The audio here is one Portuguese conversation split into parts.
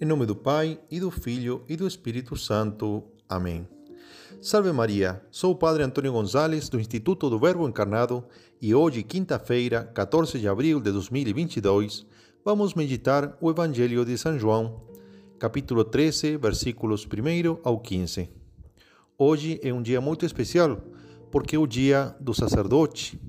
Em nome do Pai, e do Filho, e do Espírito Santo. Amém. Salve Maria, sou o Padre Antônio Gonzalez, do Instituto do Verbo Encarnado, e hoje, quinta-feira, 14 de abril de 2022, vamos meditar o Evangelho de São João, capítulo 13, versículos 1 ao 15. Hoje é um dia muito especial, porque é o dia do sacerdote.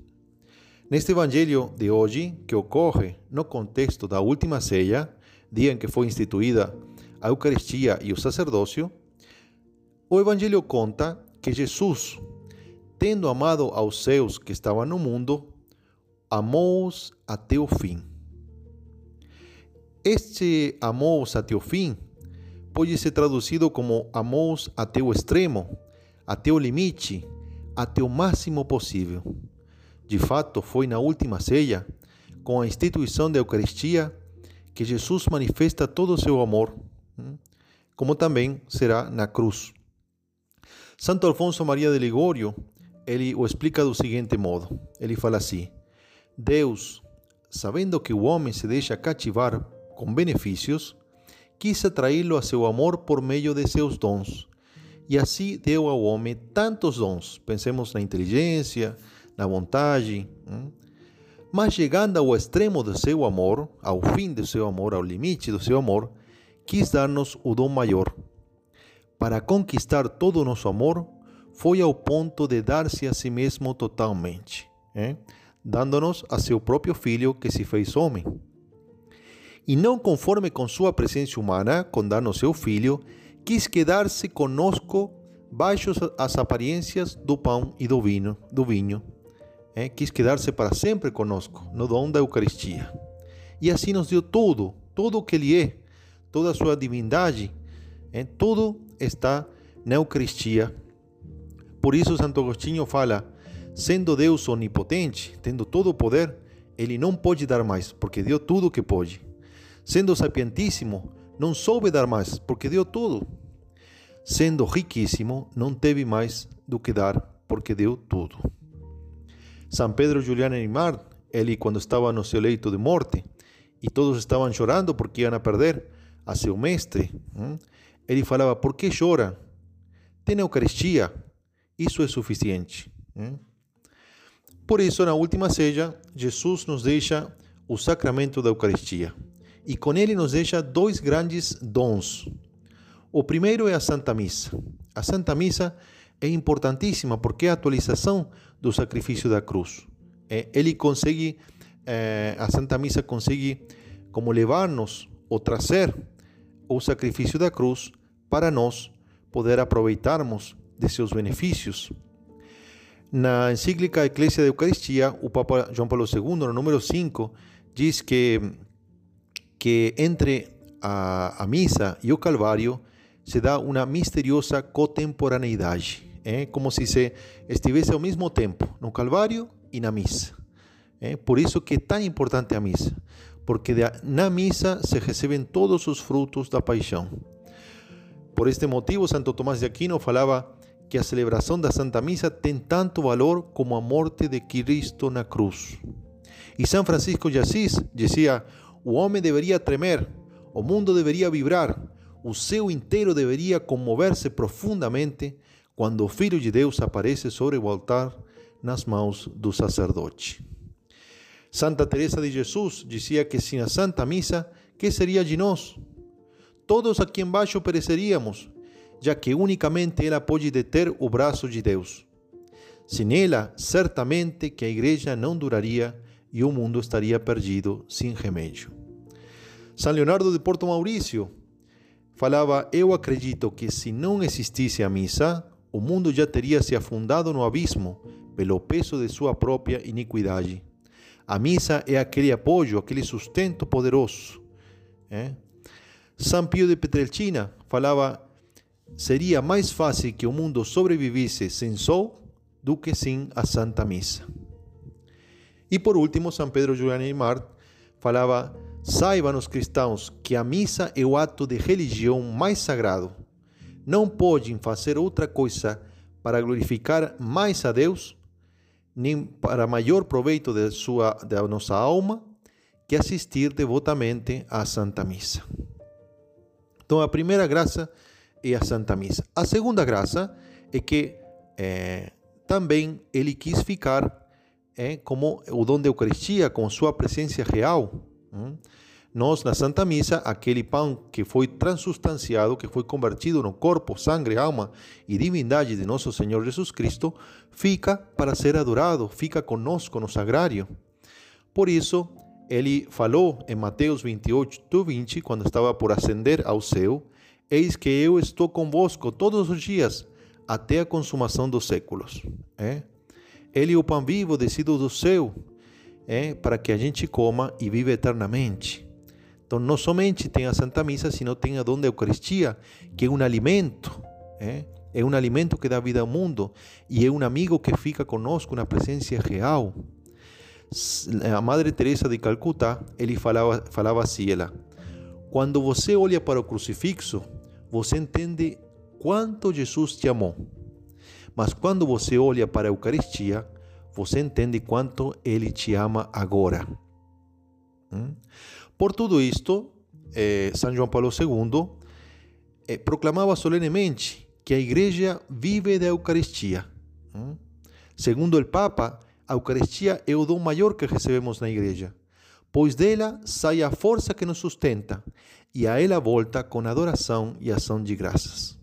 Neste Evangelho de hoje, que ocorre no contexto da última ceia, dia em que foi instituída a Eucaristia e o sacerdócio, o Evangelho conta que Jesus, tendo amado aos seus que estavam no mundo, amou-os até o fim. Este amou-os até o fim pode ser traduzido como amou-os até o extremo, até o limite, até o máximo possível. De fato, foi na última ceia, com a instituição da Eucaristia, que Jesus manifesta todo o seu amor, como também será na cruz. Santo Alfonso Maria de Ligório, ele o explica do seguinte modo. Ele fala assim: Deus, sabendo que o homem se deixa cativar com benefícios, quis atraí-lo a seu amor por meio de seus dons. E assim deu ao homem tantos dons. Pensemos na inteligência, na vontade. Mas chegando ao extremo do seu amor, ao fim do seu amor, ao limite do seu amor, quis dar-nos o dom maior, para conquistar todo o nosso amor, foi ao ponto de dar-se a si mesmo totalmente, dando-nos a seu próprio Filho que se fez homem. E não conforme com sua presença humana, com dar-nos seu Filho, quis quedar-se conosco baixo as aparências do pão e do vinho, do vinho. Eh? Quis quedar-se para sempre conosco, no dom da Eucaristia. E assim nos deu tudo, tudo o que Ele é, toda a sua divindade, eh? tudo está na Eucaristia. Por isso, Santo Agostinho fala: sendo Deus onipotente, tendo todo o poder, ele não pode dar mais, porque deu tudo o que pode. Sendo sapientíssimo, não soube dar mais, porque deu tudo. Sendo riquíssimo, não teve mais do que dar, porque deu tudo. São Pedro Juliano Neymar, ele quando estava no seu leito de morte, e todos estavam chorando porque iam a perder a seu mestre, ele falava: Por que chora? Tem Eucaristia, isso é suficiente. Por isso, na última ceia, Jesus nos deixa o sacramento da Eucaristia e com ele nos deixa dois grandes dons. O primeiro é a Santa Missa. A Santa Missa é importantíssima porque é a atualização do sacrifício da cruz. Ele consegue, a Santa Missa consegue como levar-nos ou trazer o sacrifício da cruz para nós poder aproveitarmos de seus benefícios. Na encíclica Eclésia da Eucaristia, o Papa João Paulo II, no número 5, diz que, que entre a, a missa e o Calvário se dá uma misteriosa contemporaneidade, é como se se estivesse ao mesmo tempo no Calvário e na missa. É por isso que é tão importante a missa, porque na missa se recebem todos os frutos da paixão. Por este motivo, Santo Tomás de Aquino falava que a celebração da Santa Missa tem tanto valor como a morte de Cristo na cruz. E São Francisco de Assis dizia: o homem deveria tremer, o mundo deveria vibrar, o céu inteiro deveria comover-se profundamente quando o Filho de Deus aparece sobre o altar nas mãos do sacerdote. Santa Teresa de Jesus dizia que sem a Santa Missa, que seria de nós? Todos aqui embaixo pereceríamos, já que unicamente ela pode deter o braço de Deus. Sem ela, certamente que a igreja não duraria e o mundo estaria perdido sem remédio. São Leonardo de Porto Maurício falava: Eu acredito que se não existisse a missa, o mundo já teria se afundado no abismo pelo peso de sua própria iniquidade. A missa é aquele apoio, aquele sustento poderoso. É? São Pio de Petrelcina falava: seria mais fácil que o mundo sobrevivesse sem sol do que sem a Santa Missa. E por último, São Pedro Juliano Neymar falava: saibam os cristãos que a missa é o ato de religião mais sagrado. Não podem fazer outra coisa para glorificar mais a Deus nem para maior proveito de sua, da nossa alma, que assistir devotamente à Santa Missa. Então, a primeira graça é a Santa Missa. A segunda graça é que é, também ele quis ficar é, como o dom da Eucaristia, com sua presença real. Nós, na Santa Missa, aquele pão que foi transubstanciado, que foi convertido no corpo, sangue, alma e divindade de nosso Senhor Jesus Cristo, fica para ser adorado, fica conosco no sagrário. Por isso, ele falou em Mateus 28, 20, quando estava por ascender ao céu: Eis que eu estou convosco todos os dias, até a consumação dos séculos. É? Ele o pão vivo descido do céu, é? para que a gente coma e viva eternamente. Então, não somente tem a Santa Missa, sino tem a dom da Eucaristia, que é um alimento. É? é um alimento que dá vida ao mundo e é um amigo que fica conosco na presença real. A Madre Teresa de Calcutá, ele falava, falava assim, ela, quando você olha para o crucifixo, você entende quanto Jesus te amou. Mas quando você olha para a Eucaristia, você entende quanto Ele te ama agora. Hum? Por tudo isto, eh, São João Paulo II eh, proclamava solenemente que a Igreja vive da Eucaristia. Hum? Segundo o Papa, a Eucaristia é o dom maior que recebemos na Igreja, pois dela sai a força que nos sustenta e a ela volta com adoração e ação de graças.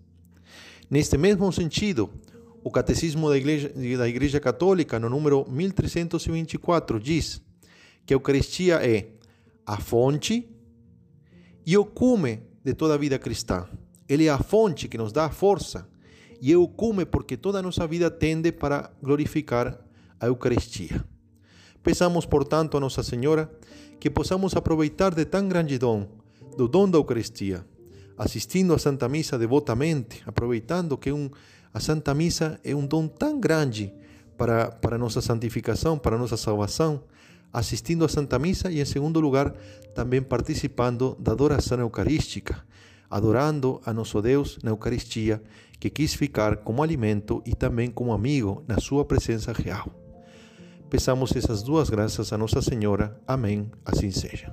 Neste mesmo sentido, o Catecismo da Igreja, da Igreja Católica, no número 1324, diz que a Eucaristia é a fonte e o cume de toda a vida cristã. Ele é a fonte que nos dá a força e é o cume porque toda a nossa vida tende para glorificar a Eucaristia. Peçamos, portanto, a Nossa Senhora que possamos aproveitar de tão grande dom, do dom da Eucaristia, assistindo à Santa Missa devotamente, aproveitando que um a Santa Missa é um dom tão grande para, para nossa santificação, para nossa salvação, assistindo à Santa Missa e, em segundo lugar, também participando da adoração eucarística, adorando a nosso Deus na Eucaristia, que quis ficar como alimento e também como amigo na sua presença real. Peçamos essas duas graças a Nossa Senhora. Amém. Assim seja.